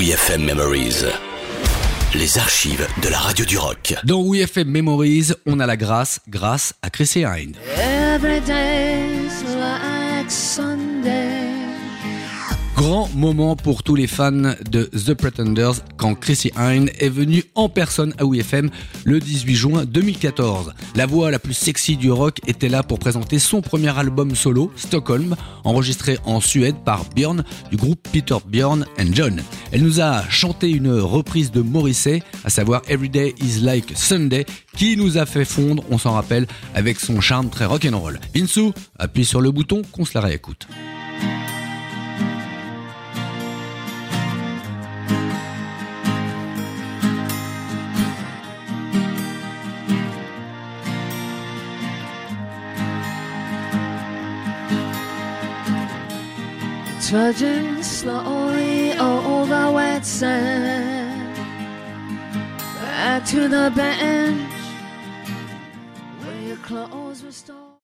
WeFM Memories. Les archives de la radio du rock. Dans WeFM Memories, on a la grâce grâce à Chrissy Hind. Every day's like Sunday. Grand moment pour tous les fans de The Pretenders quand Chrissy Hine est venue en personne à WeFM le 18 juin 2014. La voix la plus sexy du rock était là pour présenter son premier album solo, Stockholm, enregistré en Suède par Björn du groupe Peter Björn and John. Elle nous a chanté une reprise de Morrissey, à savoir Everyday is Like Sunday, qui nous a fait fondre, on s'en rappelle, avec son charme très rock'n'roll. Insou, appuie sur le bouton qu'on se la réécoute. Trudging slowly oh, over wet sand. Back to the bench where your clothes were stored.